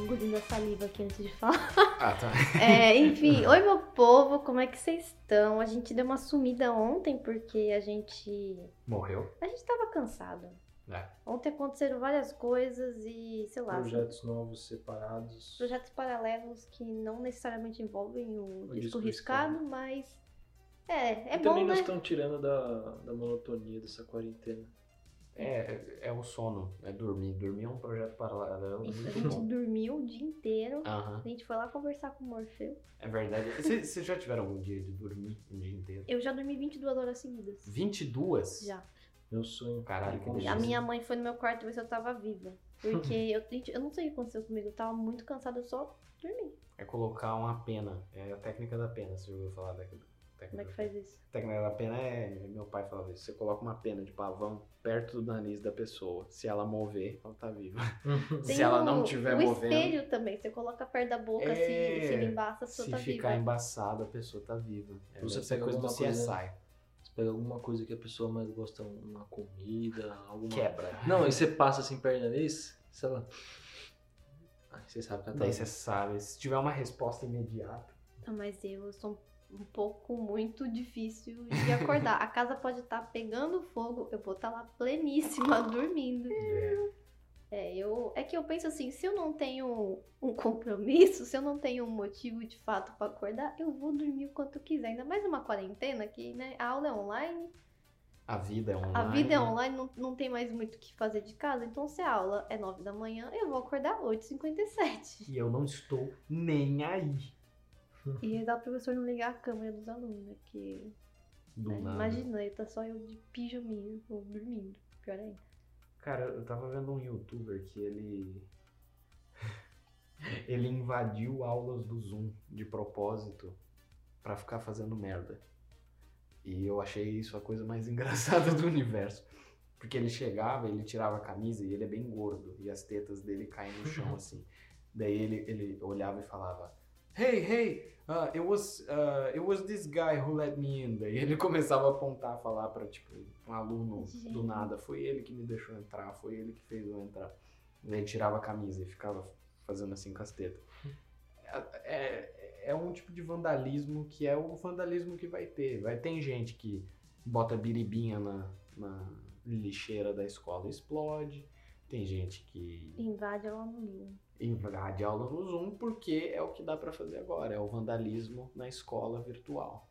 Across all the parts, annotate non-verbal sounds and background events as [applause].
engolindo a saliva aqui antes de falar. [laughs] Ah, tá. [laughs] É, enfim, oi meu povo, como é que vocês estão? A gente deu uma sumida ontem porque a gente. Morreu? A gente tava cansado. É. Ontem aconteceram várias coisas e, sei lá, Projetos novos separados. projetos paralelos que não necessariamente envolvem o, O disco disco riscado, riscado. mas. É, é e bom, também né? nós estamos tirando da, da monotonia dessa quarentena. É, é o sono, é dormir. Dormir é um projeto paralelo Isso, a gente bom. dormiu o dia inteiro. Aham, A gente foi lá conversar com o Morfeu. é verdade. Vocês já tiveram algum dia de dormir um dia inteiro? Eu já dormi 22 horas seguidas. 22? Já. Meu sonho. Caralho, que delícia. A minha mãe foi no meu quarto ver se eu tava viva. Porque [laughs] eu, eu não sei o que aconteceu comigo. Eu tava muito cansada, eu só dormi. É colocar uma pena. É a técnica da pena, você já ouviu falar da técnica Como é que faz isso? A técnica da pena é. Meu pai falava isso. Você coloca uma pena de pavão perto do nariz da pessoa. Se ela mover, ela tá viva. [laughs] Se Tem ela o- não tiver o movendo. espelho também. Você coloca perto da boca, É, assim, se ele embaça, a pessoa Se tá ficar viva. embaçado, a pessoa tá viva. É, Você pega coisa do alguma coisa- CSI. Você pega alguma coisa que a pessoa mais gosta, uma comida, alguma. Quebra. Não, e você passa assim perto do nariz, sei lá. Ai, você sabe que ela tá. Daí você sabe. Se tiver uma resposta imediata. Ah, mas eu sou um pouco muito difícil de acordar. [laughs] A casa pode estar pegando fogo, eu vou estar lá pleníssima, [laughs] dormindo. É, eu, é que eu penso assim, se eu não tenho um compromisso, se eu não tenho um motivo de fato pra acordar, eu vou dormir o quanto quiser. Ainda mais numa quarentena que, né, a aula é online, A vida é online. a vida é online, não, não tem mais muito o que fazer de casa. Então, se a aula é 9 da manhã, eu vou acordar 8h57. E eu não estou nem aí. E dá o professor não ligar a câmera dos alunos, né? Que Do É, nada. Imagina, aí tá só eu de pijaminha ou dormindo. Pior ainda. Cara, eu tava vendo um youtuber que ele. [laughs] ele invadiu aulas do Zoom de propósito pra ficar fazendo merda. E eu achei isso a coisa mais [laughs] engraçada do universo. Porque ele chegava, ele tirava a camisa e ele é bem gordo. E as tetas dele caem no chão assim. Daí ele, ele olhava e falava: Hey, hey, uh, it, was, uh, it was this guy who let me in. Daí ele começava a apontar, falar pra tipo, um aluno do Gente. nada: Foi ele que me deixou entrar, foi ele que fez eu entrar. Daí tirava a camisa e ficava fazendo assim com as tetas. É, é, é um tipo de vandalismo que é o vandalismo que vai ter. Vai ter gente que bota biribinha na, na lixeira da escola e explode. Tem gente que Invade a aula Zoom. invade aula no Zoom porque é o que dá pra fazer agora, é o vandalismo na escola virtual.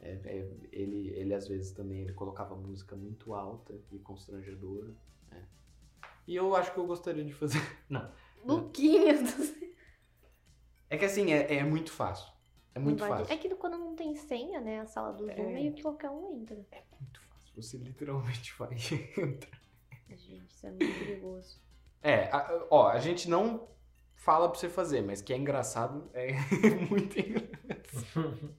É, é, ele, ele às vezes também ele colocava música muito alta e constrangedora. é. E eu acho que eu gostaria de fazer. [laughs] Não. Luquinhas do céu. É que assim, é, é muito fácil. É muito Invade- fácil. É que quando não tem senha, né? A sala do Zoom, É. meio que qualquer um entra. É muito fácil. Você literalmente [laughs] vai entrar. Gente, isso é muito perigoso. É, a- ó, a gente não fala pra você fazer, mas que é engraçado, é [laughs] muito engraçado.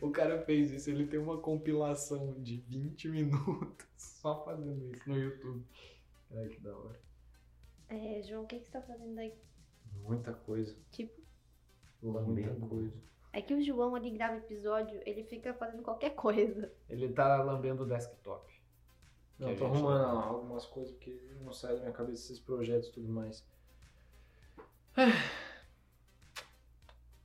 O cara fez isso, ele tem uma compilação de 20 minutos [laughs] só fazendo isso no YouTube. Ai, que da hora. É, João, o que, que você tá fazendo aí? Muita coisa. Tipo, Muita Lambendo. coisa. é que o João ali grava episódio, ele fica fazendo qualquer coisa. Ele tá lambendo o desktop. Não, Que tô arrumando não- algumas coisas porque não sai da minha cabeça esses projetos e tudo mais. [sighs]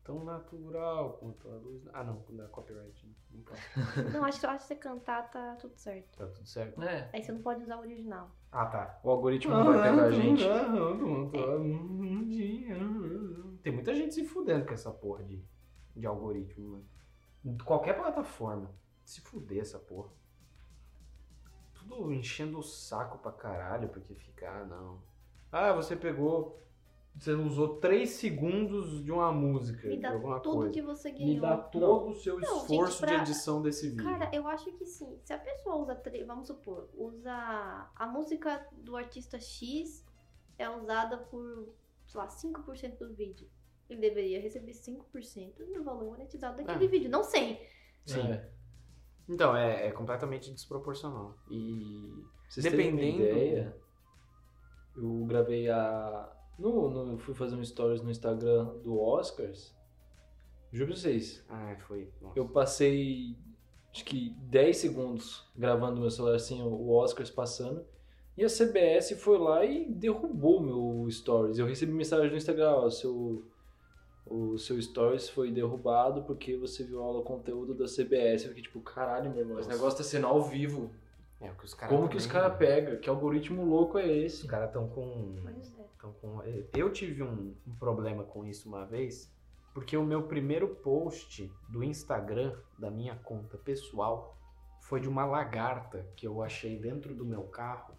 Tão natural quanto a luz. Ah, não, quando é copyright. né? Não pode. [laughs] Não, acho, acho que você cantar tá tudo certo. Tá tudo certo? É, Aí você não pode usar o original. Ah, tá. o algoritmo não vai pegar a gente. Tem muita gente se fudendo com essa porra de, de algoritmo, mano. Qualquer plataforma. Se fuder essa porra. Tudo enchendo o saco pra caralho, porque fica, ah, não. Ah, você pegou. Você usou 3 segundos de uma música, Me de dá alguma tudo coisa. que você Me ganhou. dá todo o seu Não, esforço gente, pra- de edição desse vídeo. Cara, eu acho que sim. Se a pessoa usa, tre- vamos supor, usa a música do artista X é usada por, sei lá, 5% do vídeo. Ele deveria receber 5% do valor monetizado daquele É. vídeo, não 100. Sim. É. Então, é, é completamente desproporcional. E. Vocês Dependendo- ideia, eu gravei a. No, no, fui fazer um stories no Instagram do Oscars. Juro pra vocês. Ah, foi. Nossa. Eu passei acho que 10 segundos gravando meu celular assim, o Oscars passando. E a CBS foi lá e derrubou meu stories. Eu recebi mensagem no Instagram, ó, seu o seu stories foi derrubado porque você viola o conteúdo da CBS. Eu fiquei tipo, caralho, meu irmão, esse negócio tá sendo ao vivo. É, o que os caras Como que os caras pegam? Que algoritmo louco é Os esse? caras estão com. Pois é. tão com. Eu tive um, um problema com isso uma vez, porque o meu primeiro post do Instagram, da minha conta pessoal, foi de uma lagarta que eu achei dentro do meu carro.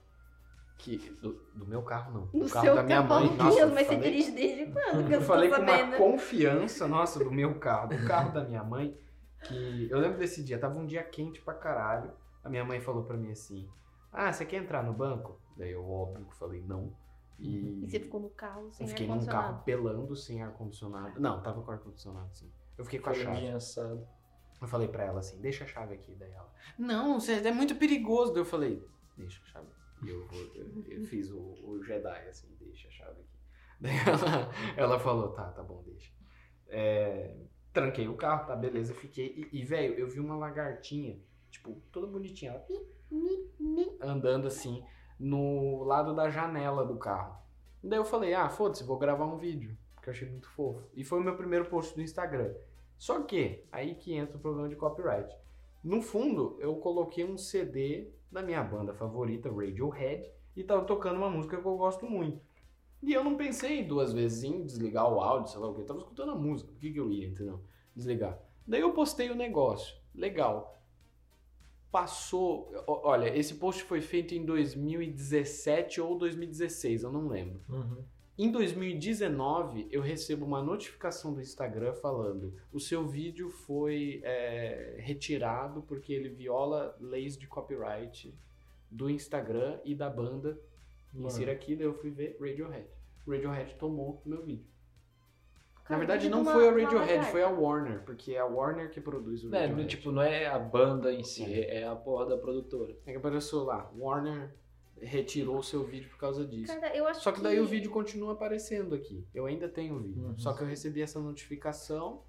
Que, do, do meu carro não. No do carro seu da minha mãe. carro, Nossa, mas você falei- dirige desde quando? Que eu eu falei com uma confiança, nossa, do meu carro, do carro da minha mãe, que eu lembro desse dia, tava um dia quente pra caralho. A minha mãe falou pra mim assim: Ah, você quer entrar no banco? Daí eu, óbvio, falei não. E, E você ficou no carro sem eu fiquei num ar-condicionado. carro pelando sem ar-condicionado. Não, tava com ar-condicionado sim. Eu fiquei com a chave. Assado. Eu falei pra ela assim: Deixa a chave aqui. Daí ela: Não, você é muito perigoso. Daí eu falei: Deixa a chave. E eu, vou- eu, eu fiz o, o Jedi assim: Deixa a chave aqui. [laughs] Daí ela, ela falou: Tá, tá bom, deixa. É, tranquei o carro, tá, beleza, fiquei. E, e, velho, eu vi uma lagartinha, tipo, toda bonitinha, ela, andando assim, no lado da janela do carro. Daí eu falei, ah, foda-se, vou gravar um vídeo, porque eu achei muito fofo. E foi o meu primeiro post do Instagram. Só que, aí que entra o problema de copyright. No fundo, eu coloquei um CD da minha banda favorita, Radiohead, e tava tocando uma música que eu gosto muito. E eu não pensei duas vezes em desligar o áudio, sei lá o que. Eu tava escutando a música. Por que, que eu ia, entendeu? Desligar. Daí eu postei o negócio. Legal. Passou. Olha, esse post foi feito em 2017 ou 2016, eu não lembro. Em 2019, eu recebo uma notificação do Instagram falando: o seu vídeo foi é, retirado porque ele viola leis de copyright do Instagram e da banda. Insira aqui, daí eu fui ver Radiohead. Radiohead tomou meu vídeo. Na verdade, não foi a Radiohead, foi a Warner, porque é a Warner que produz o É, Radiohead. no- tipo, não é a banda em si, é a porra da produtora. É que apareceu lá, Warner retirou o seu vídeo por causa disso. Cara, eu acho Só que daí o vídeo continua aparecendo aqui. Eu ainda tenho o vídeo. Uhum. Só que eu recebi essa notificação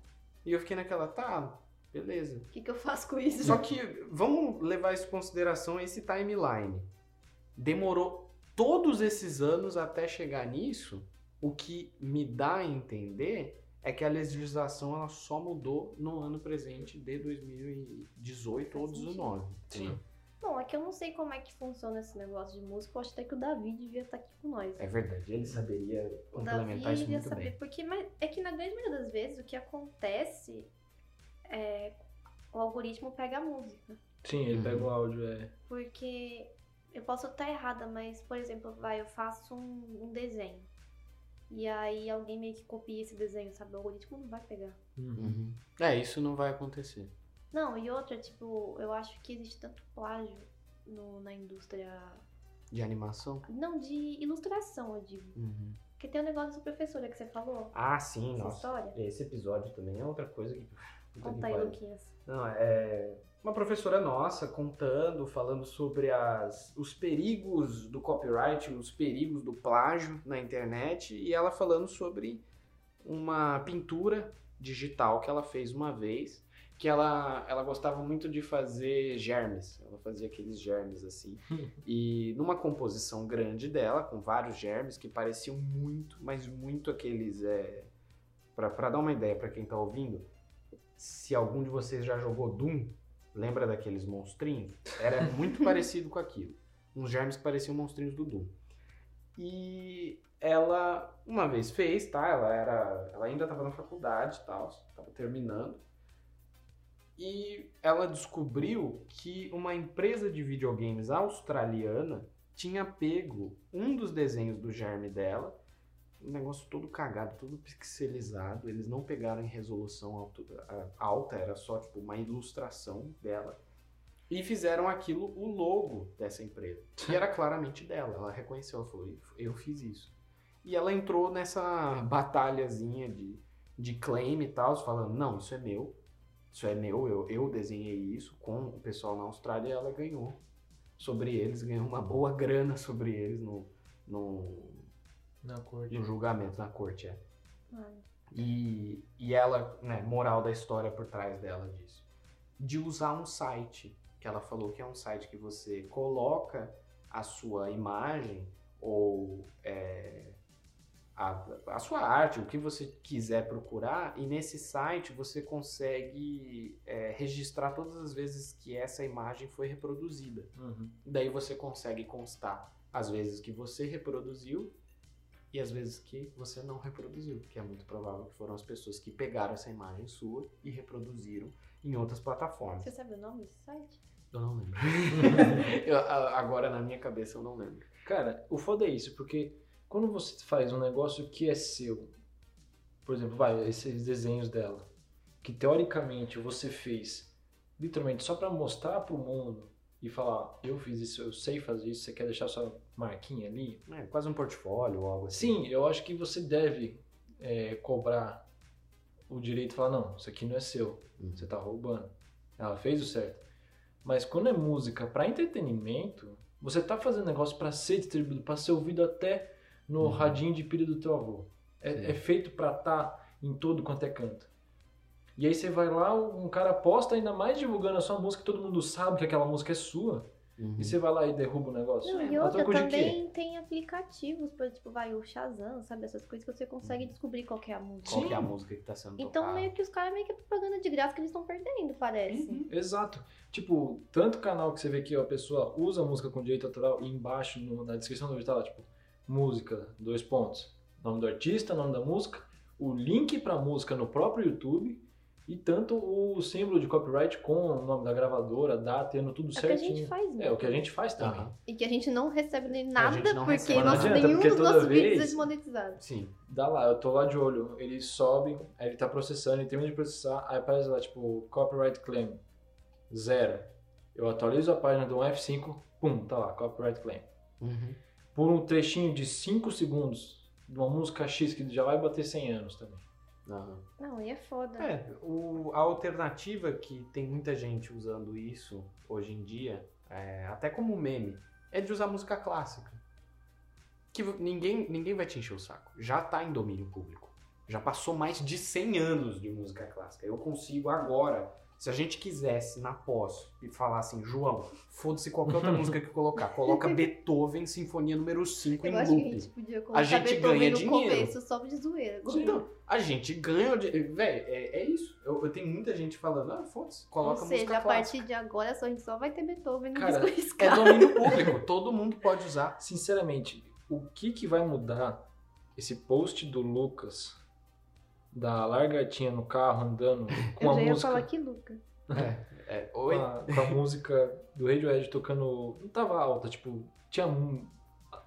e eu fiquei naquela, tá, beleza. O que, que eu faço com isso? Só que vamos levar isso em consideração esse timeline. Demorou todos esses anos até chegar nisso. O que me dá a entender é que a legislação ela só mudou no ano presente de 2018 ou Faz sentido. 2019. Sim. Bom, é que eu não sei como é que funciona esse negócio de música. Eu acho até que o Davi devia estar aqui com nós. É verdade, ele saberia complementar isso devia muito saber. bem. Porque mas é que na grande maioria das vezes o que acontece é o algoritmo pega a música. Sim, ele Uhum. pega o áudio, é. Porque eu posso estar errada, mas, por exemplo, vai, eu faço um, um desenho. E aí alguém meio que copia esse desenho, sabe? O algoritmo não vai pegar. Uhum. É, isso não vai acontecer. Não, e outra, tipo, eu acho que existe tanto plágio no- na indústria. De animação? Não, de ilustração, eu digo. Uhum. Porque tem o negócio da professora que você falou. Ah, sim, Essa nossa. história? Esse episódio também é outra coisa que. Conta aí. Luquinhas. Não, é uma professora nossa contando, falando sobre as, os perigos do copyright, os perigos do plágio na internet, e ela falando sobre uma pintura digital que ela fez uma vez, que ela, ela gostava muito de fazer germes, ela fazia aqueles germes assim, [laughs] e numa composição grande dela, com vários germes que pareciam muito, mas muito aqueles, é, para dar uma ideia para quem tá ouvindo, se algum de vocês já jogou Doom, lembra daqueles monstrinhos? Era [laughs] muito parecido com aquilo. Uns germes que pareciam monstrinhos do Doom. E ela uma vez fez, tá? Ela era, ela ainda estava na faculdade, e tal, estava terminando. E ela descobriu que uma empresa de videogames australiana tinha pego um dos desenhos do germe dela um negócio todo cagado, todo pixelizado. Eles não pegaram em resolução alta, era só tipo uma ilustração dela. E fizeram aquilo o logo dessa empresa. E era claramente dela. Ela reconheceu, ela falou: Eu fiz isso. E ela entrou nessa batalhazinha de, de claim e tal, falando: Não, isso é meu. Isso é meu, eu, eu desenhei isso com o pessoal na Austrália e ela ganhou sobre eles, ganhou uma boa [laughs] grana sobre eles no, no, Na corte. no julgamento na corte, é. E, e ela, né, moral da história por trás dela disso. De usar um site, que ela falou que é um site que você coloca a sua imagem ou é, a, a sua arte, o que você quiser procurar, e nesse site você consegue é, registrar todas as vezes que essa imagem foi reproduzida. Uhum. Daí você consegue constar as vezes que você reproduziu e as vezes que você não reproduziu, que é muito provável que foram as pessoas que pegaram essa imagem sua e reproduziram em outras plataformas. Você sabe o nome desse site? Eu não lembro. [laughs] Eu, agora na minha cabeça eu não lembro. Cara, o foda é isso, porque quando você faz um negócio que é seu, por exemplo, vai, esses desenhos dela, que teoricamente você fez literalmente só pra mostrar pro mundo e falar, eu fiz isso, eu sei fazer isso, você quer deixar sua marquinha ali? É quase um portfólio ou algo assim. Sim, eu acho que você deve é, cobrar o direito de falar, não, isso aqui não é seu, Uhum. você tá roubando. Ela fez o certo. Mas quando é música pra entretenimento, você tá fazendo negócio pra ser distribuído, pra ser ouvido até no Uhum. radinho de pilha do teu avô. É, é feito pra estar em todo quanto é canto. E aí você vai lá, um cara posta ainda mais divulgando a sua música, todo mundo sabe que aquela música é sua, Uhum. e você vai lá e derruba o negócio. Não, e a outra também tem aplicativos, por tipo, vai o Shazam, sabe? Essas coisas que você consegue descobrir qual que é a música. Qual que é a música que tá sendo Então tocada? meio que os caras meio que é propaganda de graça que eles estão perdendo, parece. Uhum. Exato. Tipo, tanto canal que você vê que a pessoa usa a música com direito autoral e embaixo no- na descrição do vídeo tá lá, tipo, música, dois pontos. Nome do artista, nome da música, o link pra música no próprio YouTube e tanto o símbolo de copyright com o nome da gravadora, data, tendo tudo É o que a certinho. gente faz, né? É o que a gente faz também. Aham. E que a gente não recebe nem nada, gente não porque recebe. nosso, Não adianta, nenhum porque dos nossos vez- vídeos é desmonetizado. Sim. Dá lá, eu tô lá de olho, ele sobe, aí ele tá processando, ele termina de processar, aí aparece lá, tipo, copyright claim, zero. Eu atualizo a página do F5, pum, tá lá, copyright claim. Uhum. Por um trechinho de 5 segundos de uma música X que já vai bater 100 anos também. Aham. Não, e é foda. É, o, a alternativa que tem muita gente usando isso hoje em dia, é, até como meme, é de usar música clássica. Que ninguém, ninguém vai te encher o saco. Já tá em domínio público. Já passou mais de 100 anos de música clássica. Eu consigo agora, se a gente quisesse na pós e falar assim, João, foda-se qualquer outra [laughs] música que colocar, coloca Beethoven Sinfonia número 5 Eu em acho que a loop. gente podia colocar gente Beethoven ganha no dinheiro. começo, só de zoeira. Então, a gente ganha. de- Véi, é, é isso. Eu, eu tenho muita gente falando, ah, foda-se, coloca Ou seja, música a clássica. partir de agora só, a gente só vai ter Beethoven no Cara, disco É domínio público, [laughs] todo mundo pode usar. Sinceramente, o que que vai mudar esse post do Lucas da largatinha no carro andando [laughs] com Eu a já ia música falar que Luca. É, com oi? a, com a música do Radiohead tocando, não tava alta, tipo, tinha um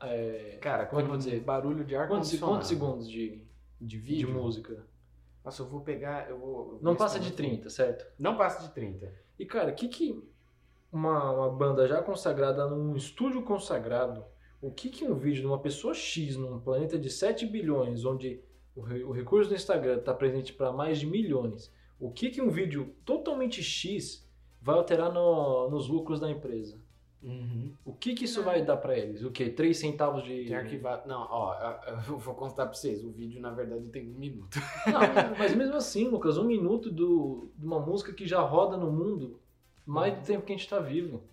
é, Cara, como é que eu vou com dizer? barulho de ar quantos, condicionado. quantos segundos de, de de vídeo? música? Nossa, eu vou pegar, eu vou... eu Não passa de escrever. 30, certo? Não passa de 30. E cara, o que que uma, uma banda já consagrada num estúdio consagrado, o que que um vídeo de uma pessoa X num planeta de 7 bilhões, onde o, o recurso do Instagram está presente para mais de milhões, o que que um vídeo totalmente X vai alterar no- nos lucros da empresa? O que que isso Não. vai dar para eles? O quê? 3 centavos de... Tem arquivado... Não, ó, eu vou contar pra vocês. O vídeo, na verdade, tem um minuto. Não, mas mesmo assim, Lucas, um minuto do, de uma música que já roda no mundo mais do tempo que a gente tá vivo.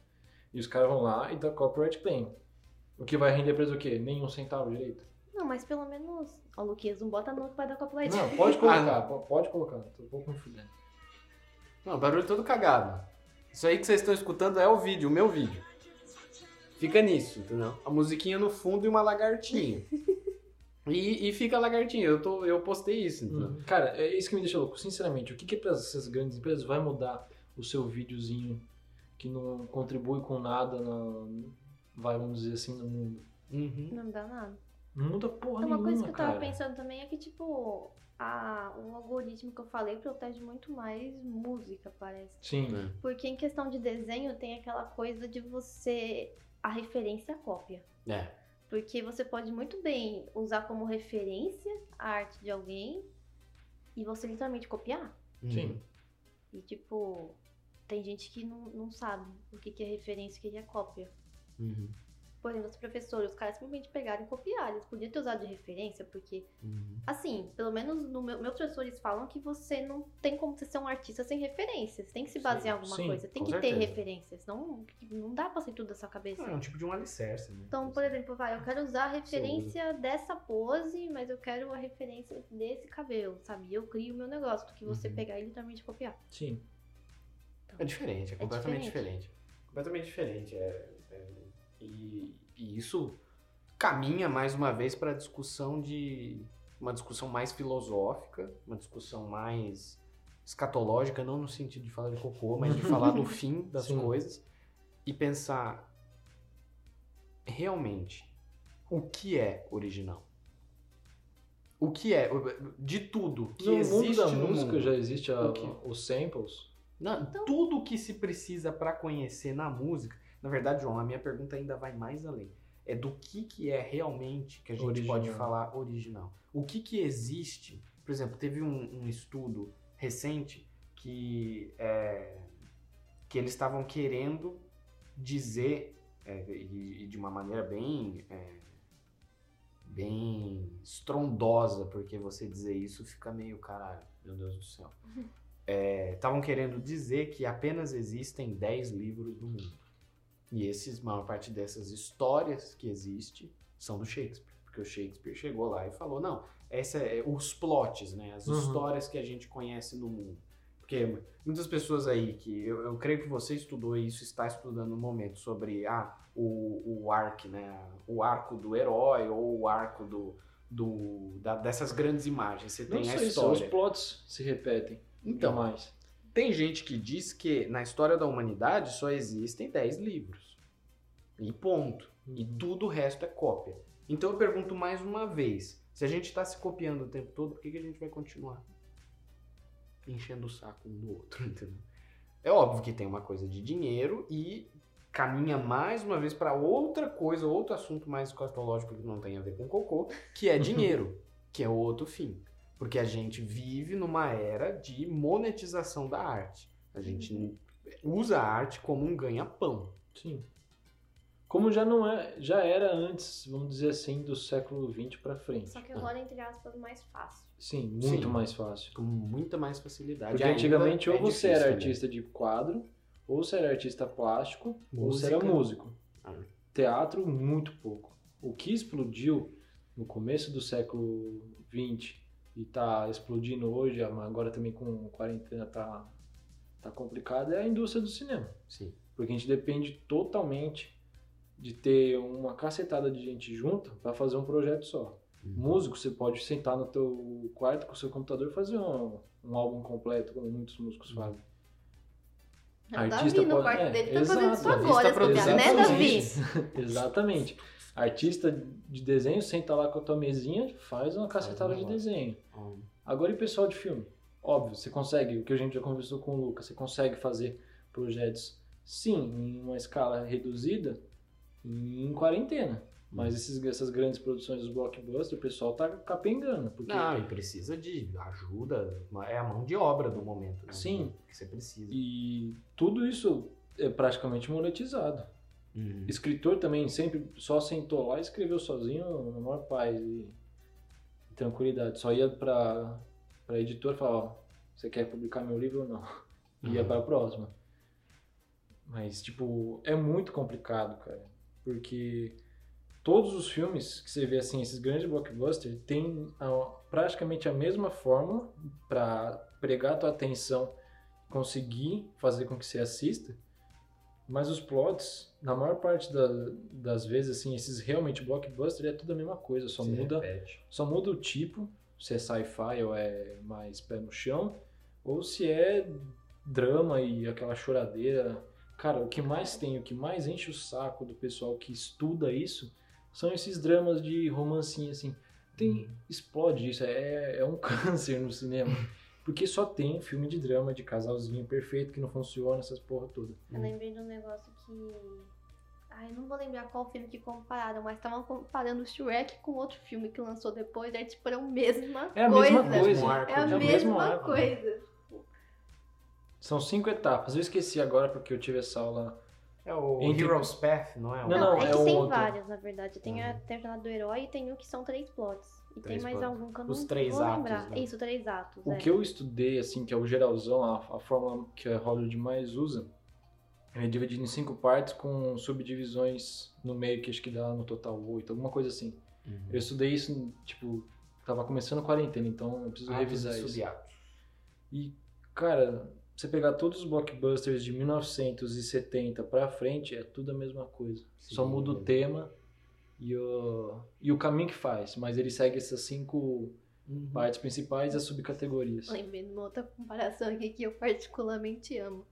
E os caras vão lá e dá copyright claim. O que vai render pra eles o quê? Nenhum centavo direito? Não, mas pelo menos. Ó, Luquinhas, não bota não que vai dar copyright. Não, pode colocar, po- pode colocar. Tô um pouco me fudendo. Não, barulho todo cagado. Isso aí que vocês estão escutando é o vídeo, o meu vídeo. Fica nisso, entendeu? A musiquinha no fundo e uma lagartinha. [laughs] E, e fica a lagartinha. Eu, tô, eu postei isso, entendeu? Uhum. Cara, é isso que me deixa louco. Sinceramente, o que que para essas grandes empresas vai mudar o seu videozinho que não contribui com nada, na, vai, vamos dizer assim, no mundo? Uhum. Não dá nada. Não muda porra Uma nenhuma, coisa que eu tava cara. pensando também é que, tipo, a, o algoritmo que eu falei protege muito mais música, parece. Sim. Porque em questão de desenho tem aquela coisa de você. A referência e a cópia. É. Porque você pode muito bem usar como referência a arte de alguém e você literalmente copiar. Sim. E, tipo, tem gente que não, não sabe o que, que é referência e o que que é cópia. Uhum. Por exemplo, os professores, os caras simplesmente pegaram e copiaram. Eles podiam ter usado de referência, porque, Uhum. assim, pelo menos no meu, meus professores falam que você não tem como você ser um artista sem referências. Tem que se Sim, basear em alguma sim, coisa. Tem que ter certeza. referências. Senão não dá pra ser tudo da sua cabeça. É um tipo de um alicerce, né? Então, por exemplo, vai, eu quero usar a referência dessa pose, mas eu quero a referência desse cabelo, sabe? Eu crio o meu negócio, do que você Uhum. pegar e literalmente copiar. Sim. É diferente, é É completamente diferente. diferente. Completamente diferente. É, é- e, e isso caminha mais uma vez para a discussão de uma discussão mais filosófica, uma discussão mais escatológica, não no sentido de falar de cocô, mas de falar do [laughs] fim das Sim. coisas e pensar realmente o que é original. O que é de tudo que no existe mundo da no música mundo. já existe a- os samples. Não, Então- Tudo que se precisa para conhecer na música. Na verdade, João, a minha pergunta ainda vai mais além. É do que, que é realmente que a gente Original. pode falar original. O que, que existe. Por exemplo, teve um, um estudo recente que, é, que eles estavam querendo dizer, é, e, e de uma maneira bem, é, bem estrondosa, porque você dizer isso fica meio caralho, meu Deus do céu. Estavam querendo dizer que apenas existem 10 livros no mundo. E esses, maior parte dessas histórias que existem são do Shakespeare. Porque o Shakespeare chegou lá e falou, não, essa é os plots, né? As Uhum. histórias que a gente conhece no mundo. Porque muitas pessoas aí que eu, eu creio que você estudou isso, está estudando no momento sobre ah, o, o arco, né? O arco do herói ou o arco do, do da- dessas grandes imagens. Você Não tem a só os história. plots se repetem. Então, mais. Tem gente que diz que na história da humanidade só existem 10 livros. E ponto. E Uhum. tudo o resto é cópia. Então eu pergunto mais uma vez: se a gente está se copiando o tempo todo, por que, que a gente vai continuar enchendo o saco um do outro? [laughs] Entendeu? É óbvio que tem uma coisa de dinheiro e caminha mais uma vez para outra coisa, outro assunto mais escatológico que não tem a ver com cocô, que é [laughs] dinheiro, que é o outro fim. Porque a gente vive numa era de monetização da arte. A gente usa a arte como um ganha-pão. Sim. Como já não é, já era antes, vamos dizer assim, do século XX pra frente. Só que agora, entre aspas, mais fácil. Sim, muito Sim. mais fácil. com muita mais facilidade. Porque Ainda antigamente é ou você difícil era também. artista de quadro, ou você era artista plástico, ou você era Música. músico. Ah. Teatro, muito pouco. O que explodiu no começo do século XX e tá explodindo hoje, agora também com quarentena tá, tá complicado, é a indústria do cinema. Sim. Porque a gente depende totalmente de ter uma cacetada de gente junta para fazer um projeto só. Uhum. Músico, você pode sentar no teu quarto com o seu computador e fazer um, um álbum completo, como muitos músicos fazem. O Artista Davi no pode- quarto é, dele tá fazendo isso exato. Davi agora, está esse lugar, [laughs] né, produzindo. Davi? Exatamente. Artista de desenho, senta lá com a tua mesinha, faz uma cacetada de desenho. Hum. Agora e pessoal de filme? Óbvio, você consegue, o que a gente já conversou com o Lucas, você consegue fazer projetos, sim, em uma escala reduzida, em quarentena. Mas esses, essas grandes produções dos blockbusters, o pessoal tá capengando. Porque Não, e precisa de ajuda. É a mão de obra do momento. Né? Sim. Que você precisa. E tudo isso é praticamente monetizado. Uhum. Escritor também sempre só sentou lá e escreveu sozinho na maior paz e tranquilidade. Só ia pra, pra editora e falava, ó, você quer publicar meu livro ou não? E ia Uhum. pra próxima. Mas, tipo, é muito complicado, cara. Porque todos os filmes que você vê, assim, esses grandes blockbusters, têm a- praticamente a mesma fórmula pra pregar a tua atenção, conseguir fazer com que você assista. Mas os plots, na maior parte da- das vezes, assim, esses realmente blockbusters, é tudo a mesma coisa. Só Se muda repete. só muda o tipo, se é sci-fi ou é mais pé no chão, ou se é drama e aquela choradeira. Cara, o que mais tem, o que mais enche o saco do pessoal que estuda isso são esses dramas de romancinha, assim. Tem, explode isso, é, é um [laughs] câncer no cinema. Porque só tem filme de drama, de casalzinho perfeito, que não funciona, essas porra toda. Eu lembrei de um negócio que. Ai, não vou lembrar qual filme que compararam, mas estavam comparando o Shrek com outro filme que lançou depois, aí tipo, era a mesma É a coisa. mesma coisa. Arco É a de- É mesma arco. coisa. São cinco etapas. Eu esqueci agora porque eu tive essa aula É o Entre- Hero's Path, não é? Não, Não, não, é é que um tem outro. vários, na verdade. Tem, a, Uhum. a jornada do herói e tem um que são três plots. E Três tem mais algum que eu Os não três vou atos, lembrar. né? Isso, três atos. O é. que eu estudei, assim, que é o geralzão, a, a fórmula que a Hollywood mais usa, é dividido em cinco partes com subdivisões no meio, que acho que dá no total oito, alguma coisa assim. Uhum. Eu estudei isso, tipo, tava começando a quarentena, então eu preciso revisar isso. Estudiados. E, cara, você pegar todos os blockbusters de 1970 pra frente, é tudo a mesma coisa. Só Sim, muda o é. tema e o, e o caminho que faz, mas ele segue essas cinco Uhum. partes principais e as subcategorias. Lembrei de uma outra comparação aqui que eu particularmente amo.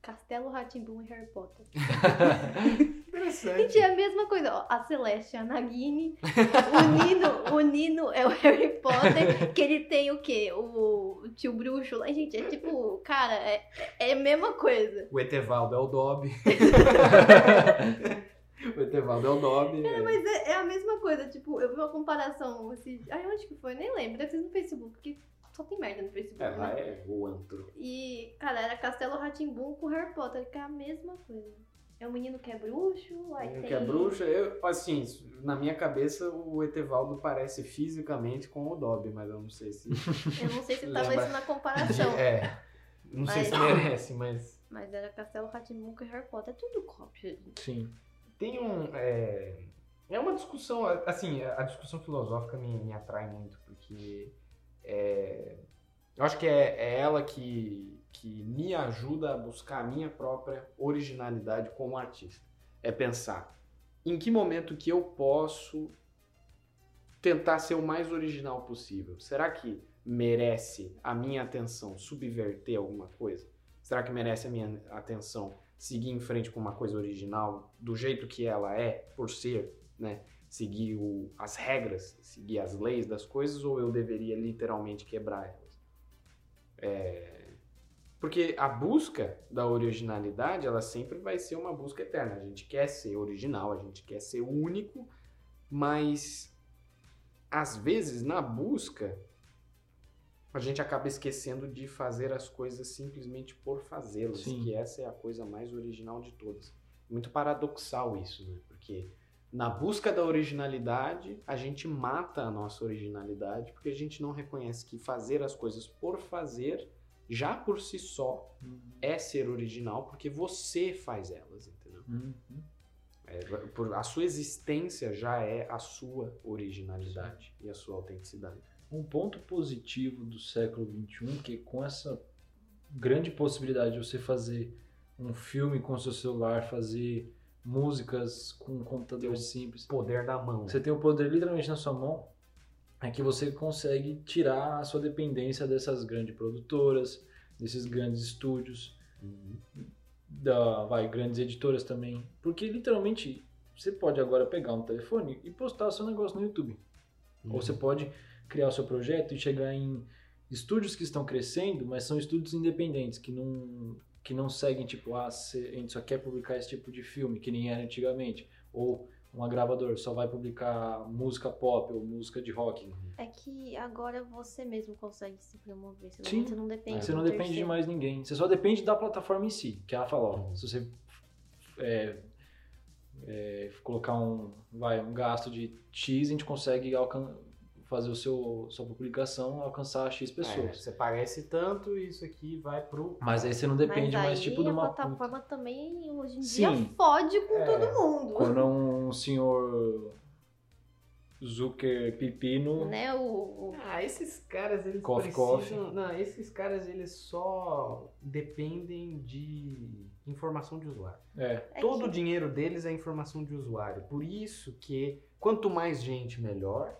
Castelo Ratimbun e Harry Potter. [laughs] Interessante. Gente, é a mesma coisa. Ó, a Celeste é a Nagini. O Nino, o Nino é o Harry Potter. Que ele tem o quê? O, o tio bruxo lá. Gente, é tipo, cara, é, é a mesma coisa. O Etevaldo é o Dobby. [laughs] o Etevaldo é o Dobby. é. Mas é, é a mesma coisa. Tipo, eu vi uma comparação. Assim, ai, onde que foi? Nem lembro. Deve ser no Facebook. Porque só tem merda no Facebook. É, lá né? é o antro. E, cara, era Castelo Ratimbun com Harry Potter, que é a mesma coisa. É um menino que é bruxo, aí Menino tem... que é bruxa, eu, assim, na minha cabeça o Etevaldo parece fisicamente com o Dobby, mas eu não sei se. [laughs] Eu não sei se tava isso na comparação. [laughs] é. Não sei Mas- se merece, mas. Mas era Castelo Ratimbun com Harry Potter. É tudo cópia, gente. Sim. Tem um. É, é uma discussão, assim, a discussão filosófica me, me atrai muito, porque é, eu acho que é, é ela que, que me ajuda a buscar a minha própria originalidade como artista. É pensar em que momento que eu posso tentar ser o mais original possível. Será que merece a minha atenção subverter alguma coisa? Será que merece a minha atenção seguir em frente com uma coisa original do jeito que ela é, por ser, né? Seguir o- as regras, seguir as leis das coisas, ou eu deveria literalmente quebrar elas? É, Porque a busca da originalidade, ela sempre vai ser uma busca eterna. A gente quer ser original, a gente quer ser único, mas às vezes na busca a gente acaba esquecendo de fazer as coisas simplesmente por fazê-las, Sim. que essa é a coisa mais original de todas. Muito paradoxal isso, né? Porque na busca da originalidade, a gente mata a nossa originalidade, porque a gente não reconhece que fazer as coisas por fazer, já por si só, é ser original, porque você faz elas, entendeu? Uhum. É, por- a sua existência já é a sua originalidade e a sua autenticidade. Um ponto positivo do século XXI que com essa grande possibilidade de você fazer um filme com seu celular, fazer músicas com um computador Tem simples, Poder da mão. você tem o poder literalmente na sua mão, é que você consegue tirar a sua dependência dessas grandes produtoras, desses grandes estúdios, Uhum. da, vai, grandes editoras também. Porque literalmente você pode agora pegar um telefone e postar seu negócio no YouTube. Ou você pode criar o seu projeto e chegar em estúdios que estão crescendo, mas são estúdios independentes, que não, que não seguem, tipo, ah, cê- a gente só quer publicar esse tipo de filme, que nem era antigamente. Ou uma gravadora só vai publicar música pop ou música de rock. É que agora você mesmo consegue se promover. Você, Sim. não, você não depende Você do não depende de mais ninguém. Você só depende da plataforma em si. Que ela fala, ó, Uhum. se você é, é, colocar um, vai, um gasto de X, a gente consegue alcan fazer o seu sua publicação alcançar X É, pessoas. você paga esse tanto e isso aqui vai pro. Mas aí você não depende Mas mais tipo de a uma plataforma também, hoje em Sim. dia, fode com É. todo mundo. quando um senhor Zucker Pepino Né? O, o- Ah, esses caras eles Coffee, precisam. Não, esses caras eles só dependem de informação de usuário. é, é Todo que- o dinheiro deles é informação de usuário. Por isso que quanto mais gente, melhor.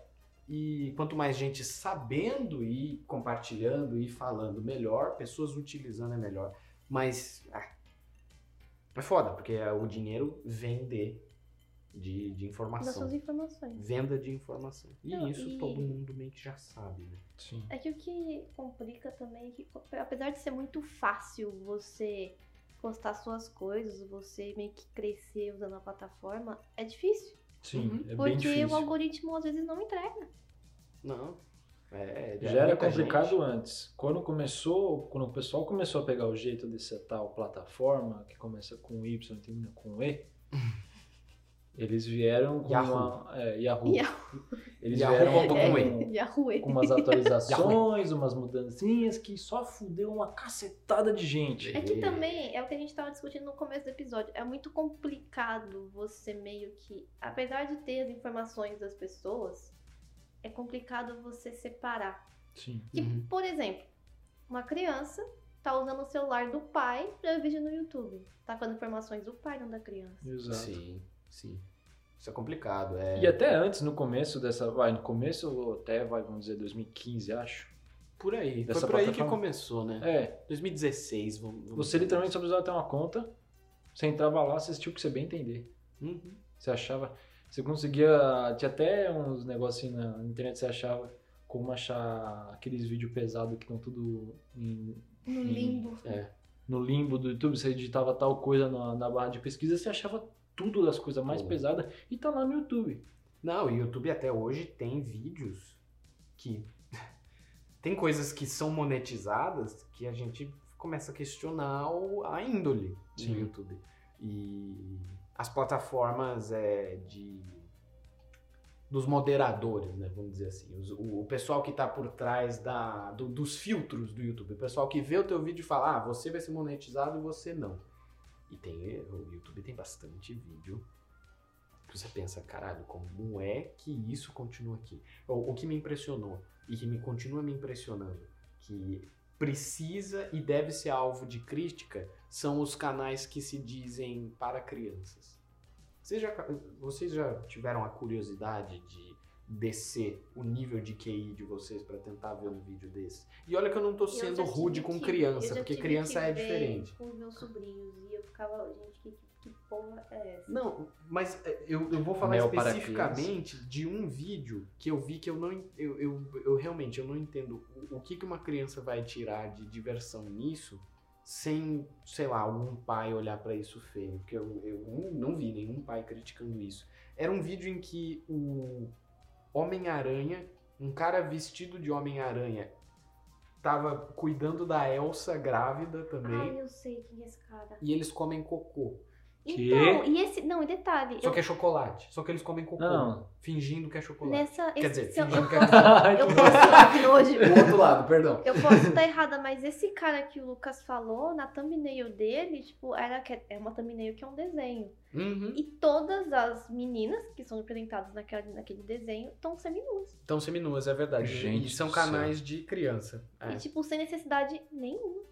E quanto mais gente sabendo e compartilhando e falando, melhor. Pessoas utilizando é melhor. Mas ah, é foda, porque o dinheiro vem de, de, informação. suas informações. Venda de informação. E Não, isso e- todo mundo meio que já sabe, né? sim. É que o que complica também é que, apesar de ser muito fácil você postar suas coisas, você meio que crescer usando a plataforma, é difícil. Sim, Uhum. é bem porque difícil. o algoritmo às vezes não entrega. Não. É, Já era muita complicado gente. antes. Quando começou, quando o pessoal começou a pegar o jeito dessa tal plataforma, que começa com Y e termina com E, [laughs] eles vieram com Yahoo. uma. É, Yahoo. Yahoo. Eles Yahoo vieram com É, com umas atualizações, umas mudancinhas que só fudeu uma cacetada de gente. É que também é o que a gente tava discutindo no começo do episódio. É muito complicado você meio que. Apesar de ter as informações das pessoas, é complicado você separar. Sim. Que, Uhum. por exemplo, uma criança tá usando o celular do pai pra ver vídeo no YouTube. Tá com as informações do pai, não da criança. Exato. Sim, sim. Isso é complicado. É... E até antes, no começo dessa. Vai, no começo, até vai, vamos dizer, 2015, acho. Por aí. Dessa Foi por aí que começou, né? É. 2016, vamos, vamos Você literalmente só precisava ter uma conta. Você entrava lá, você assistia o que você bem entender. Uhum. Você achava. Você conseguia. Tinha até uns negocinhos na internet, você achava como achar aqueles vídeos pesados que estão tudo em- No limbo. É. no limbo do YouTube. Você digitava tal coisa na, na barra de pesquisa, você achava tudo das coisas mais pesadas e tá lá no YouTube. Não, o YouTube até hoje tem vídeos que. [laughs] tem coisas que são monetizadas que a gente começa a questionar o- a índole Sim. do YouTube. E as plataformas é, de. Dos moderadores, né? Vamos dizer assim. O, o pessoal que tá por trás da, do- dos filtros do YouTube. O pessoal que vê o teu vídeo e fala, ah, você vai ser monetizado e você não. E tem. O YouTube tem bastante vídeo que você pensa, caralho, como é que isso continua aqui? O, o que me impressionou e que me continua me impressionando, que precisa e deve ser alvo de crítica, são os canais que se dizem para crianças. Vocês já, vocês já tiveram a curiosidade de descer o nível de QI de vocês para tentar ver um vídeo desse? E olha que eu não tô sendo rude com que- criança, porque criança é diferente. Com os meus sobrinhos. E eu ficava, gente, que, que porra é essa? Não, mas é, eu, eu vou falar para especificamente de um vídeo que eu vi que eu não. Eu, eu, eu realmente eu não entendo o, o que, que uma criança vai tirar de diversão nisso sem, sei lá, algum pai olhar pra isso feio. Porque eu, eu não- não vi nenhum pai criticando isso. Era um vídeo em que o Homem-Aranha, um cara vestido de Homem-Aranha, tava cuidando da Elsa grávida também. Ai, eu sei quem é esse cara. E eles comem cocô. Que? Então, e esse. Não, e detalhe. Só eu- que é chocolate. Só que eles comem cocô. Não. Fingindo que é chocolate. Nessa. Quer esse- dizer, fingindo [laughs] [laughs] eu que é posso, eu posso. que nojo. O outro lado, perdão. Eu posso estar errada, mas esse cara que o Lucas falou, na thumbnail dele, tipo, era que é uma thumbnail que é um desenho. Uhum. E todas as meninas que são representadas naquele, naquele desenho estão seminuas. Então, seminuas, é verdade. Gente e são do canais de criança. É. E, tipo, sem necessidade nenhuma.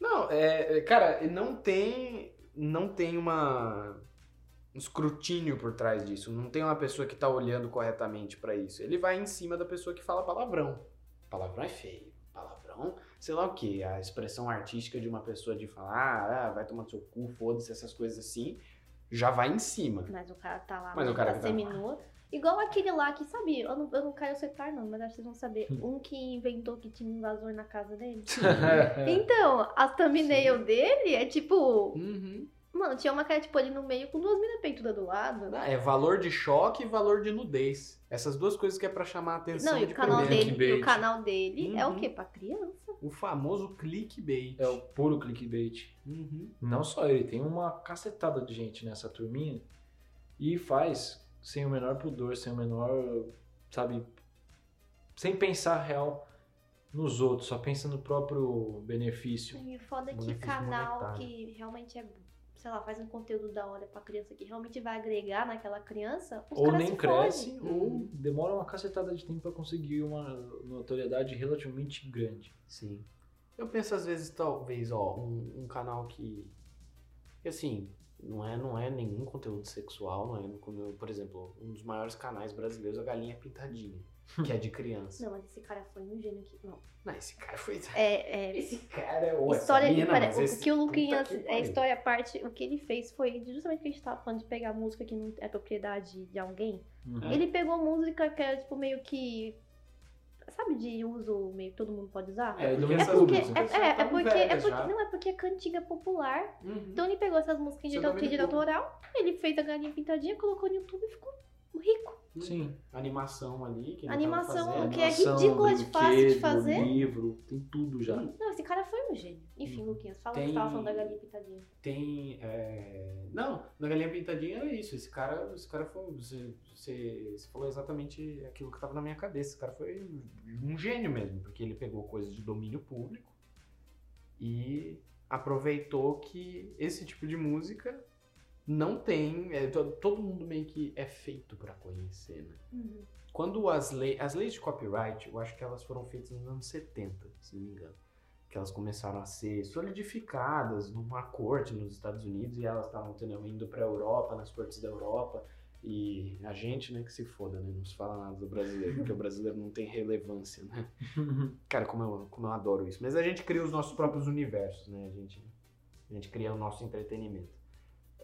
Não, é, é, cara, não tem, não tem uma um escrutínio por trás disso. Não tem uma pessoa que tá olhando corretamente pra isso. Ele vai em cima da pessoa que fala palavrão. Palavrão é feio. Palavrão, sei lá o que, a expressão artística de uma pessoa de falar, ah, vai tomar no seu cu, foda-se, essas coisas assim, já vai em cima. Mas o cara tá lá, Mas mas o cara tá tá-. Igual aquele lá que, sabe, eu não, eu não quero citar não, mas acho que vocês vão saber. Um que inventou que tinha invasor na casa dele. [laughs] Então, a thumbnail dele é tipo... Uhum. Mano, tinha uma cara, tipo, ali no meio com duas minas peituda do lado. Ah, É valor de choque e valor de nudez. Essas duas coisas que é pra chamar a atenção Não, e de o canal dele, e o canal dele é o Uhum. quê? Pra criança. O famoso clickbait. É o puro clickbait. Uhum. Não só ele, tem uma cacetada de gente nessa turminha e faz sem o menor pudor, sem o menor, sabe, sem pensar real nos outros, só pensa no próprio benefício. E foda é que Benefício canal monetário. que realmente é, sei lá, faz um conteúdo da hora pra criança, que realmente vai agregar naquela criança, os Ou nem se cresce, fodem. ou demora uma cacetada de tempo pra conseguir uma notoriedade relativamente grande. Sim. Eu penso às vezes, talvez, ó, um, um canal que. que, Assim, não é, não é nenhum conteúdo sexual, não é. como, Por exemplo, um dos maiores canais brasileiros, a Galinha Pintadinha, que é de criança. Não, mas esse cara foi um gênio que. Não. Não, esse cara foi. É, é, Esse cara é o história mina, mas o esse- que o Luquinhas, que é pariu. história à parte, o que ele fez foi justamente o que a gente tava falando de pegar música que não é propriedade de alguém. Uhum. Ele pegou música que era tipo meio que sabe de uso meio que todo mundo pode usar? É, porque É porque, é, já é, é tavam porque, é porque não é porque é cantiga popular. Uhum. Então ele pegou essas músicas de direito autoral, ele fez a galinha pintadinha, colocou no YouTube e ficou rico. Sim. Animação ali. Que Animação, fazendo. que é ridícula de fácil de fazer. livro, tem tudo já. Não, esse cara foi um gênio. Enfim, Hum. Luquinhas, fala Tem- que você tava falando da galinha pintadinha. Tem. é, Não, na Galinha Pintadinha era isso. Esse cara, esse cara foi. Você, você, você falou exatamente aquilo que estava na minha cabeça. Esse cara foi um gênio mesmo, porque ele pegou coisas de domínio público e aproveitou que esse tipo de música não tem. é, to- todo mundo meio que é feito para conhecer, né? Uhum. Quando as, leis, as leis de copyright, eu acho que elas foram feitas nos anos 70, se não me engano. Que elas começaram a ser solidificadas numa corte nos Estados Unidos e elas estavam indo para a Europa, nas cortes da Europa. E a gente, né, que se foda, né? Não se fala nada do brasileiro, porque o brasileiro não tem relevância, né? [laughs] Cara, como eu, como eu adoro isso. Mas a gente cria os nossos próprios universos, né? A gente, a gente cria o nosso entretenimento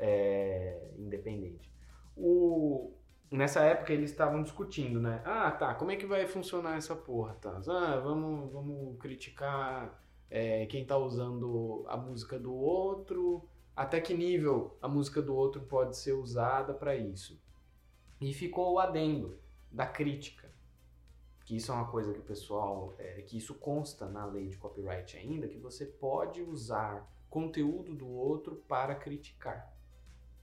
é, independente. O, nessa época eles estavam discutindo, né? Ah, tá, como é que vai funcionar essa porra, tá? Ah, vamos, vamos criticar é, quem tá usando a música do outro, até que nível a música do outro pode ser usada para isso. E ficou o adendo da crítica. Que isso é uma coisa que o pessoal. é, que isso consta na lei de copyright ainda, que você pode usar conteúdo do outro para criticar.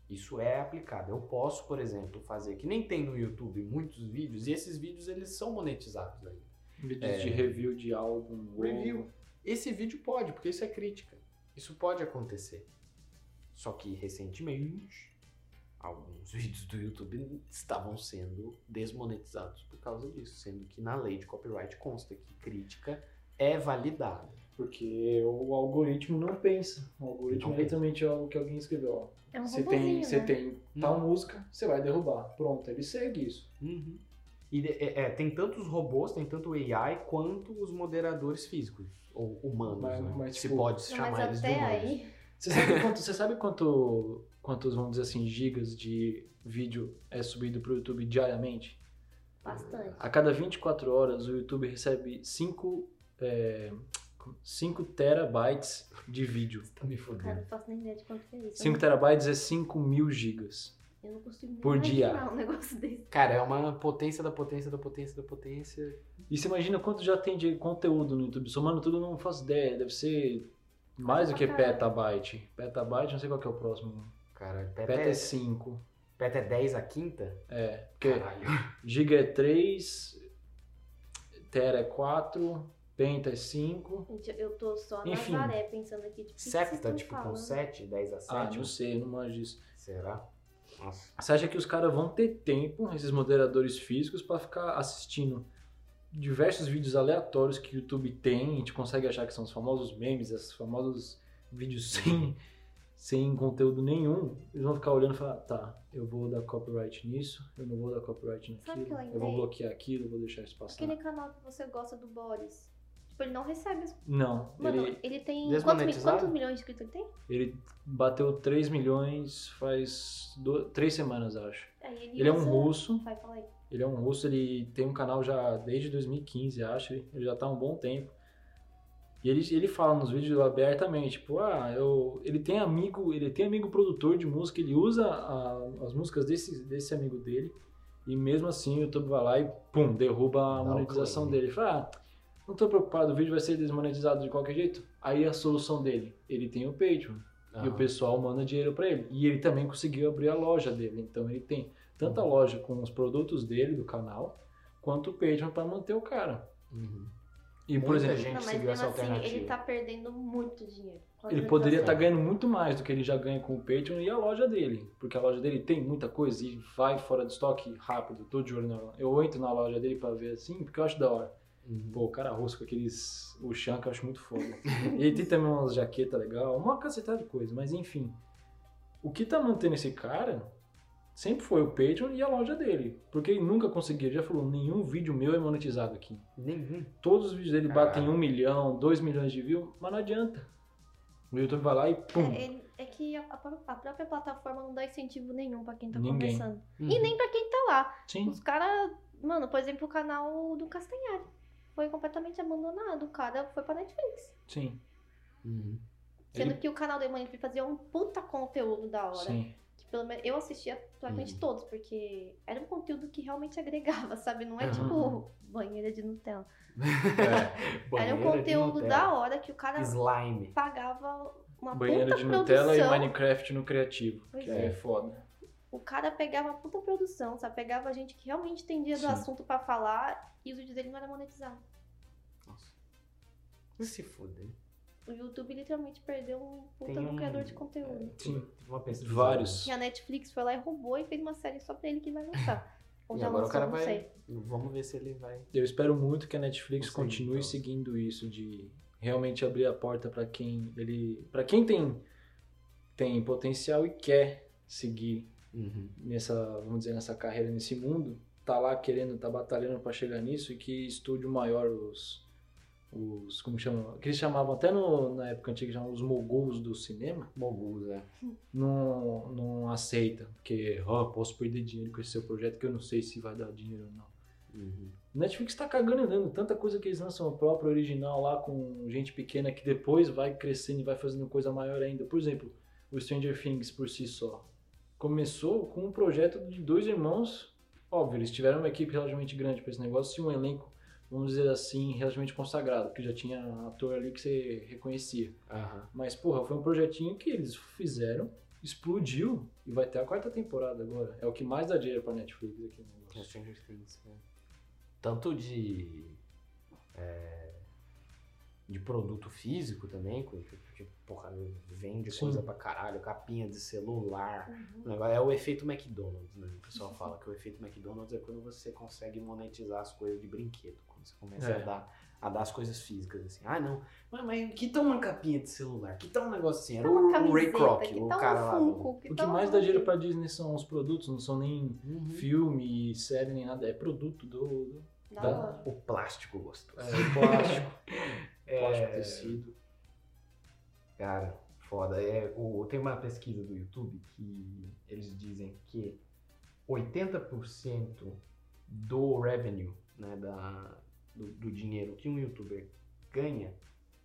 Isso é aplicado. Eu posso, por exemplo, fazer que nem tem no YouTube muitos vídeos, e esses vídeos eles são monetizados ainda. Vídeos É. de review de álbum. Review. novo. Esse vídeo pode, porque isso é crítica. Isso pode acontecer. Só que recentemente, alguns [laughs] vídeos do YouTube estavam sendo desmonetizados por causa disso, sendo que na lei de copyright consta que crítica é validada. Porque o algoritmo não pensa. O algoritmo Não é literalmente algo que alguém escreveu. Ó. É um Você tem, você né? tem tal música, você vai derrubar. Pronto, ele segue isso. Uhum. E de- é, é, tem tanto os robôs, tem tanto o AI, quanto os moderadores físicos, ou humanos, Mas- né? mas, Se tipo, pode chamar mas eles de até humanos. aí. Você sabe quanto, você sabe quanto, quantos, vamos dizer assim, gigas de vídeo é subido para o YouTube diariamente? Bastante. A cada 24 horas, o YouTube recebe 5 5 terabytes de vídeo. Tá me Cara, fodendo. não faço nem ideia de quanto que é isso. 5 terabytes é 5 mil gigas. Eu não consigo por dia. um negócio desse. Cara, é uma potência da potência da potência da potência. E você imagina quanto já tem de conteúdo no YouTube? Somando tudo, eu não faço ideia. Deve ser mais do que petabyte. Petabyte, não sei qual que é o próximo. Cara, peta, Peta é é, 5. peta é 10 a quinta? É, porque Caralho. giga é 3, tera é 4, penta é 5. Gente, eu tô só na Enfim. Nazaré pensando aqui, tipo, Septa, tipo, com falando? 7, 10 a 7. Ah, não sei, não manjo disso. Será? Nossa. Você acha que os caras vão ter tempo, esses moderadores físicos, pra ficar assistindo diversos vídeos aleatórios que o YouTube tem, a gente consegue achar que são os famosos memes, esses famosos vídeos [laughs] sem, sem conteúdo nenhum, eles vão ficar olhando e falar, tá, eu vou dar copyright nisso, eu não vou dar copyright naquilo, eu eu vou bloquear aquilo, eu vou deixar isso passar. Aquele canal que você gosta do Boris. Tipo, ele não recebe as... Não, Mano, ele, ele, tem... Quantos, mi- Desmonetizado? quantos milhões de inscritos ele tem? ele bateu 3 milhões faz 3 semanas, acho. Aí Ele é um usa- russo, Vai, fala aí. Ele é um russo, ele tem um canal já desde 2015, acho. Ele já tá há um bom tempo. E ele, ele fala nos vídeos abertamente, tipo, ah, eu, ele tem amigo, ele tem amigo produtor de música, ele usa a- as músicas desse, desse amigo dele, e mesmo assim o YouTube vai lá e pum, derruba a Dá o monetização claim. dele. Ele fala, ah, não tô preocupado, o vídeo vai ser desmonetizado de qualquer jeito. Aí a solução dele, ele tem o Patreon. E o pessoal manda dinheiro para ele. E ele também conseguiu abrir a loja dele. Então ele tem tanto a Uhum. loja com os produtos dele, do canal, quanto o Patreon para manter o cara. Uhum. E, por Muita exemplo, gente Não, seguiu essa assim, alternativa. ele tá perdendo muito dinheiro. ele poderia estar monetização. ganhando muito mais do que ele já ganha com o Patreon e a loja dele. Porque a loja dele tem muita coisa e vai fora de estoque rápido, tô de olho na Eu entro na loja dele para ver assim, porque eu acho da hora. Uhum. Pô, o cara russo com aqueles. O Shan que eu acho muito foda. e [laughs] ele tem também umas jaquetas legal, uma cacetada de coisa, mas enfim. O que tá mantendo esse cara sempre foi o Patreon e a loja dele. Porque ele nunca conseguiu, ele já falou, nenhum vídeo meu é monetizado aqui. Nenhum. Todos os vídeos dele batem um milhão, dois milhões de views, mas não adianta. O YouTube vai lá e pum. É, ele- é que a, a pró- a própria plataforma não dá incentivo nenhum pra quem tá Ninguém. começando. Uhum. E nem pra quem tá lá. Sim. Os caras, mano, por exemplo, o canal do Castanhari foi completamente abandonado. O cara foi pra Netflix. Sim. Uhum. Sendo Ele- que o canal da Netflix fazia um puta conteúdo da hora. Sim. Que Pelo menos eu assistia praticamente Uhum. todos, porque era um conteúdo que realmente agregava, [laughs] sabe? Não é Aham. tipo banheira de Nutella. É, [laughs] era um conteúdo da hora que o cara Slime. pagava uma banheira puta de Nutella produção. e Minecraft no criativo. Pois que é. é foda. O cara pegava puta produção, sabe? Pegava gente que realmente entendia do Sim. assunto pra falar e os vídeos dele não eram monetizados. Nossa. Vai se fuder. O YouTube literalmente perdeu um puta um- criador de conteúdo. Sim. Uma pesquisa. Vários. E a Netflix foi lá e roubou e fez uma série só pra ele que vai lançar. [laughs] Ou E já agora o lançou, cara não vai. sei. Vamos ver se ele vai. Eu espero muito que a Netflix Consegue, continue então. seguindo isso de realmente abrir a porta pra quem ele, para quem tem tem potencial e quer seguir Uhum. nessa, vamos dizer, nessa carreira nesse mundo, tá lá querendo, tá batalhando pra chegar nisso e que estúdio maior os os como chama, que eles chamavam até no, na época antiga chamavam os moguls do cinema, Moguls, é. não não aceita, porque ó, posso perder dinheiro com esse seu projeto que eu não sei se vai dar dinheiro ou não. Uhum. Netflix tá cagando e dando tanta coisa que eles lançam o próprio original lá com gente pequena que depois vai crescendo e vai fazendo coisa maior ainda. Por exemplo, o Stranger Things por si só. Começou com um projeto de dois irmãos. Óbvio, eles tiveram uma equipe relativamente grande para esse negócio e um elenco, vamos dizer assim, relativamente consagrado, que já tinha ator ali que você reconhecia. Aham. Mas, porra, foi um projetinho que eles fizeram, explodiu e vai ter a quarta temporada agora. É o que mais dá dinheiro pra Netflix aqui no É negócio. Stranger Things, né? Tanto de. é, de produto físico também, porque, porra, vende Sim. coisa pra caralho, capinha de celular. Uhum. O negócio- É o efeito McDonald's, né? O pessoal fala que o efeito McDonald's é quando você consegue monetizar as coisas de brinquedo. Quando você começa É. a, dar, a dar as coisas físicas, assim. Ah, não. Mas, mas que tal uma capinha de celular? Que tal um negócio assim? Era o, o Ray camiseta, Kroc, que o tal um cara lá. do- Funko, que O que tal mais um- dá dinheiro pra Disney são os produtos, não são nem Uhum. filme, série, nem nada. É produto do, do Da. O plástico gostoso. é, plástico, [laughs] É, plástico tecido. Cara, foda. É, o, tem uma pesquisa do YouTube que eles dizem que 80% do revenue, né, da, do, do dinheiro que um youtuber ganha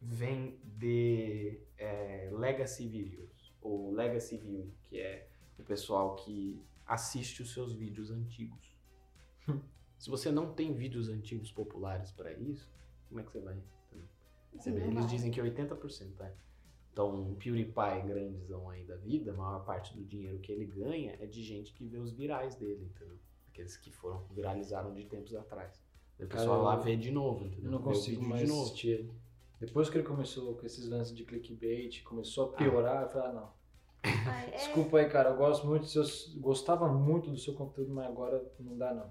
vem de é, legacy videos, ou legacy viewing, que é o pessoal que assiste os seus vídeos antigos. [laughs] Se você não tem vídeos antigos populares para isso, como é que você vai? Você vê, Não eles dizem que 80%, é. Então, um PewDiePie grandezão aí da vida, a maior parte do dinheiro que ele ganha é de gente que vê os virais dele, entendeu? Aqueles que foram, viralizaram de tempos atrás. O Cara, pessoal lá eu- vê de novo, entendeu? Eu não consigo mais de novo. assistir ele. Depois que ele começou com esses lances de clickbait, começou a piorar, eu falei, ah, não. Ai, é- Desculpa aí, cara, eu gosto muito do seu, gostava muito do seu conteúdo, mas agora não dá não.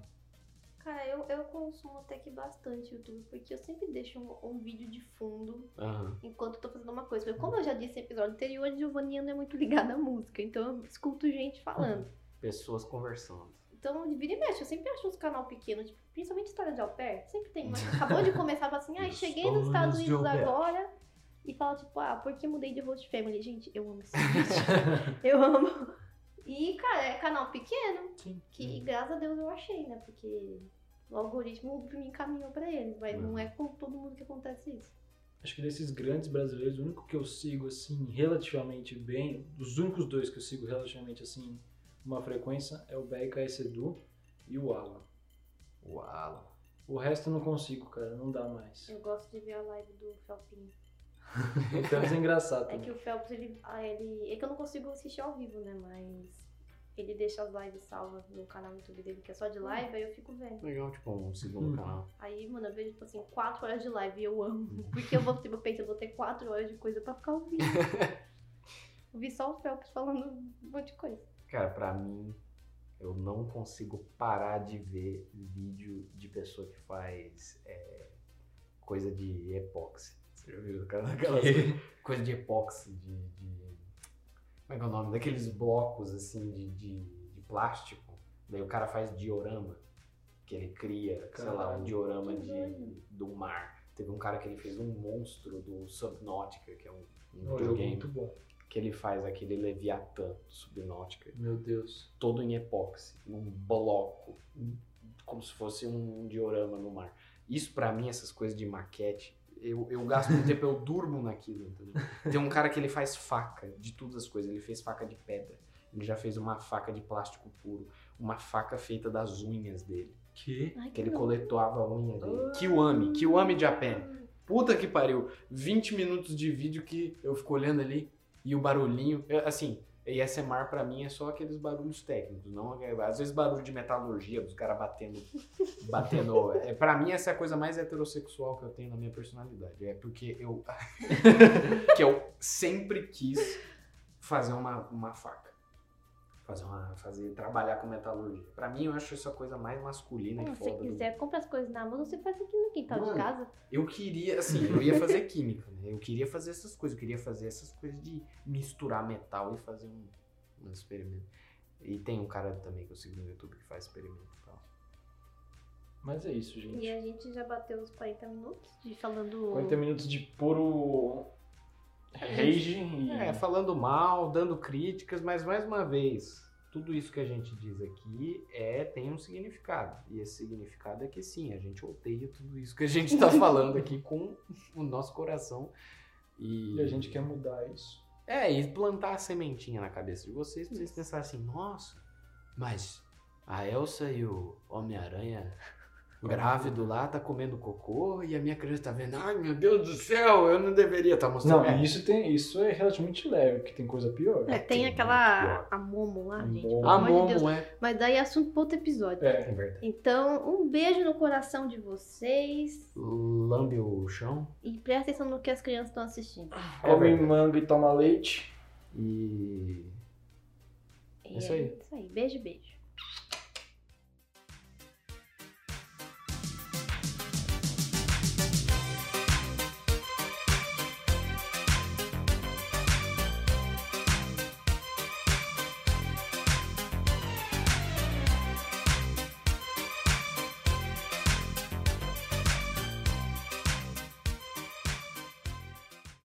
Cara, eu, eu consumo até que bastante YouTube, porque eu sempre deixo um, um vídeo de fundo Aham. enquanto eu tô fazendo uma coisa. Como eu já disse no episódio anterior, a Giovanninha não é muito [laughs] ligada à música, então eu escuto gente falando. [laughs] Pessoas conversando. Então, de vira e mexe, eu sempre acho uns canal pequeno, tipo, principalmente história de au pair, sempre tem. Mas acabou de começar, fala assim, ai, cheguei nos Estados Unidos agora. E fala, tipo, ah, por que mudei de host family? Gente, eu amo esse vídeo. [laughs] eu amo. E, cara, é canal pequeno, Sim. que graças a Deus eu achei, né? Porque o algoritmo me encaminhou pra eles, mas não é com todo mundo que acontece isso. Acho que desses grandes brasileiros, o único que eu sigo assim relativamente bem, dos únicos dois que eu sigo relativamente assim, uma frequência é o BRKS Edu e o Alan. Uau. O resto eu não consigo, cara, não dá mais. Eu gosto de ver a live do Felpinho. [laughs] Então é engraçado. É que o Phelps, ele, ah, ele. É que eu não consigo assistir ao vivo, né? Mas ele deixa as lives salvas no canal no YouTube dele, que é só de live, aí eu fico vendo. Legal, tipo, um segundo Hum. canal. Aí, mano, eu vejo, tipo assim, 4 horas de live e eu amo. Porque eu vou, tipo, eu penso, eu vou ter 4 horas de coisa pra ficar ouvindo. [laughs] Ouvi só o Phelps falando um monte de coisa. Cara, pra mim, eu não consigo parar de ver vídeo de pessoa que faz é, coisa de epóxi. Você já viu? Aquelas, [laughs] aquelas coisa de epóxi, de, de- Como é que é o nome? Daqueles blocos, assim, de, de, de plástico. Daí o cara faz diorama. Que ele cria, sei lá, um diorama de, do mar. Teve um cara que ele fez um monstro do Subnautica, que é um, um É jogo videogame. muito bom. Que ele faz aquele Leviatã do Subnautica Meu Deus. todo em epóxi, num bloco, como se fosse um diorama no mar. Isso pra mim, essas coisas de maquete, eu, eu gasto muito tempo, eu durmo naquilo, entendeu? Tem um cara que ele faz faca de todas as coisas, ele fez faca de pedra, Ele já fez uma faca de plástico puro. Uma faca feita das unhas dele. Que? Ai, Que ele louco. coletava a unha dele. Kiwami. Kiwami Japan. Puta que pariu. 20 minutos de vídeo que eu fico olhando ali e o barulhinho. eu- Assim, ASMR pra mim é só aqueles barulhos técnicos. não Às vezes barulho de metalurgia, os caras batendo. batendo. É, pra mim, essa é a coisa mais heterossexual que eu tenho na minha personalidade. É porque eu. [laughs] que eu sempre quis fazer uma, uma faca. Fazer uma. Fazer, trabalhar com metalurgia. Pra mim, eu acho isso a coisa mais masculina Não, e se foda. você do quiser, compra as coisas na Amazon, você faz aqui no quintal Mano, de casa. eu queria, assim, eu ia fazer química, né? Eu queria fazer essas coisas, eu queria fazer essas coisas de misturar metal e fazer um, um experimento. E tem um cara também que eu sigo no YouTube que faz experimento e tal. Mas é isso, E gente. a gente já bateu os 40 minutos de falando. 40 minutos de puro rage e... É, falando mal, dando críticas, mas mais uma vez, tudo isso que a gente diz aqui é tem um significado. E esse significado é que sim, a gente odeia tudo isso que a gente tá [laughs] falando aqui com o nosso coração. E, E a gente quer mudar isso. É, e plantar a sementinha na cabeça de vocês pra vocês pensarem assim, nossa, mas a Elsa e o Homem-Aranha grávido lá tá comendo cocô e a minha criança tá vendo, ai meu Deus do céu, eu não deveria estar mostrando. Não, É, isso, tem, isso é relativamente leve, porque tem coisa pior. É, tem tem aquela. A Momo lá, A gente. Momo. A amor de Deus. Momo é. Mas daí é assunto para outro episódio. É. É verdade. Então, um beijo no coração de vocês. Lambe o chão E presta atenção no que as crianças estão assistindo. Come verdade. manga e toma leite. e. E É isso aí. Isso aí. Beijo, beijo.